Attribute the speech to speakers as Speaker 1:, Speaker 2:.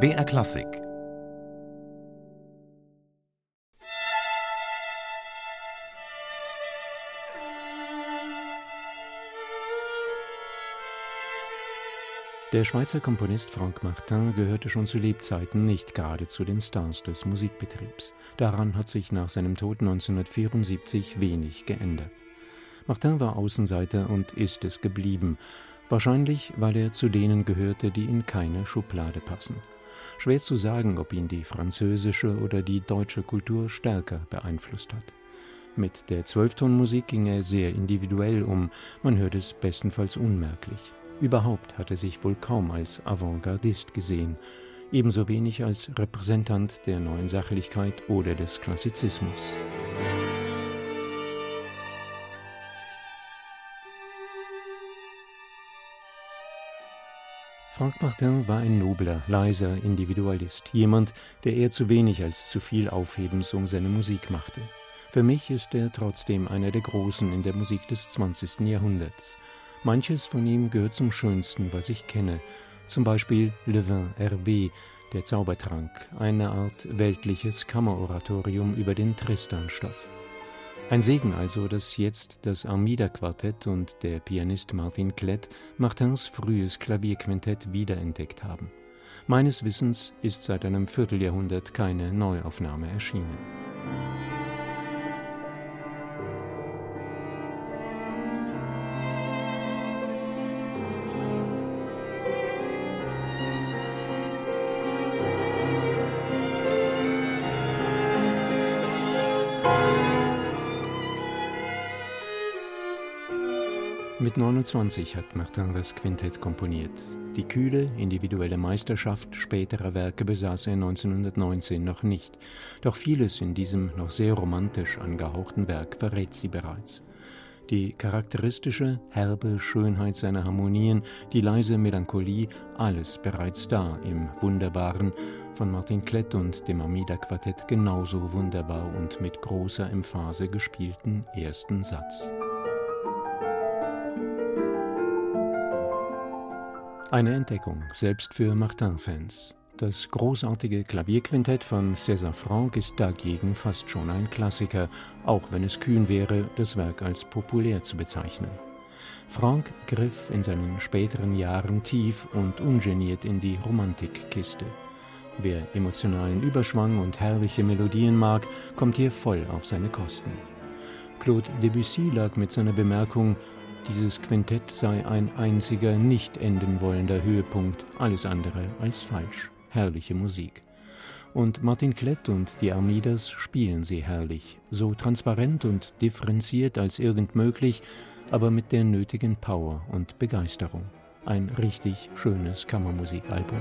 Speaker 1: BR Klassik Der Schweizer Komponist Franck Martin gehörte schon zu Lebzeiten nicht gerade zu den Stars des Musikbetriebs. Daran hat sich nach seinem Tod 1974 wenig geändert. Martin war Außenseiter und ist es geblieben, wahrscheinlich weil er zu denen gehörte, die in keine Schublade passen. Schwer zu sagen, ob ihn die französische oder die deutsche Kultur stärker beeinflusst hat. Mit der Zwölftonmusik ging er sehr individuell um, man hört es bestenfalls unmerklich. Überhaupt hat er sich wohl kaum als Avantgardist gesehen, ebenso wenig als Repräsentant der neuen Sachlichkeit oder des Klassizismus. Frank Martin war ein nobler, leiser Individualist, jemand, der eher zu wenig als zu viel Aufhebens um seine Musik machte. Für mich ist er trotzdem einer der Großen in der Musik des 20. Jahrhunderts. Manches von ihm gehört zum Schönsten, was ich kenne, zum Beispiel Le Vin RB, der Zaubertrank, eine Art weltliches Kammeroratorium über den Tristan-Stoff. Ein Segen also, dass jetzt das Armida-Quartett und der Pianist Martin Klett Martins frühes Klavierquintett wiederentdeckt haben. Meines Wissens ist seit einem Vierteljahrhundert keine Neuaufnahme erschienen. Mit 29 hat Martin das Quintett komponiert. Die kühle, individuelle Meisterschaft späterer Werke besaß er 1919 noch nicht. Doch vieles in diesem noch sehr romantisch angehauchten Werk verrät sie bereits. Die charakteristische, herbe Schönheit seiner Harmonien, die leise Melancholie, alles bereits da im wunderbaren, von Martin Klett und dem Amida-Quartett genauso wunderbar und mit großer Emphase gespielten ersten Satz. Eine Entdeckung, selbst für Martin-Fans. Das großartige Klavierquintett von César Franck ist dagegen fast schon ein Klassiker, auch wenn es kühn wäre, das Werk als populär zu bezeichnen. Franck griff in seinen späteren Jahren tief und ungeniert in die Romantikkiste. Wer emotionalen Überschwang und herrliche Melodien mag, kommt hier voll auf seine Kosten. Claude Debussy lag mit seiner Bemerkung dieses Quintett sei ein einziger nicht enden wollender Höhepunkt, alles andere als falsch. Herrliche Musik. Und Martin Klett und die Armidas spielen sie herrlich, so transparent und differenziert als irgend möglich, aber mit der nötigen Power und Begeisterung. Ein richtig schönes Kammermusikalbum.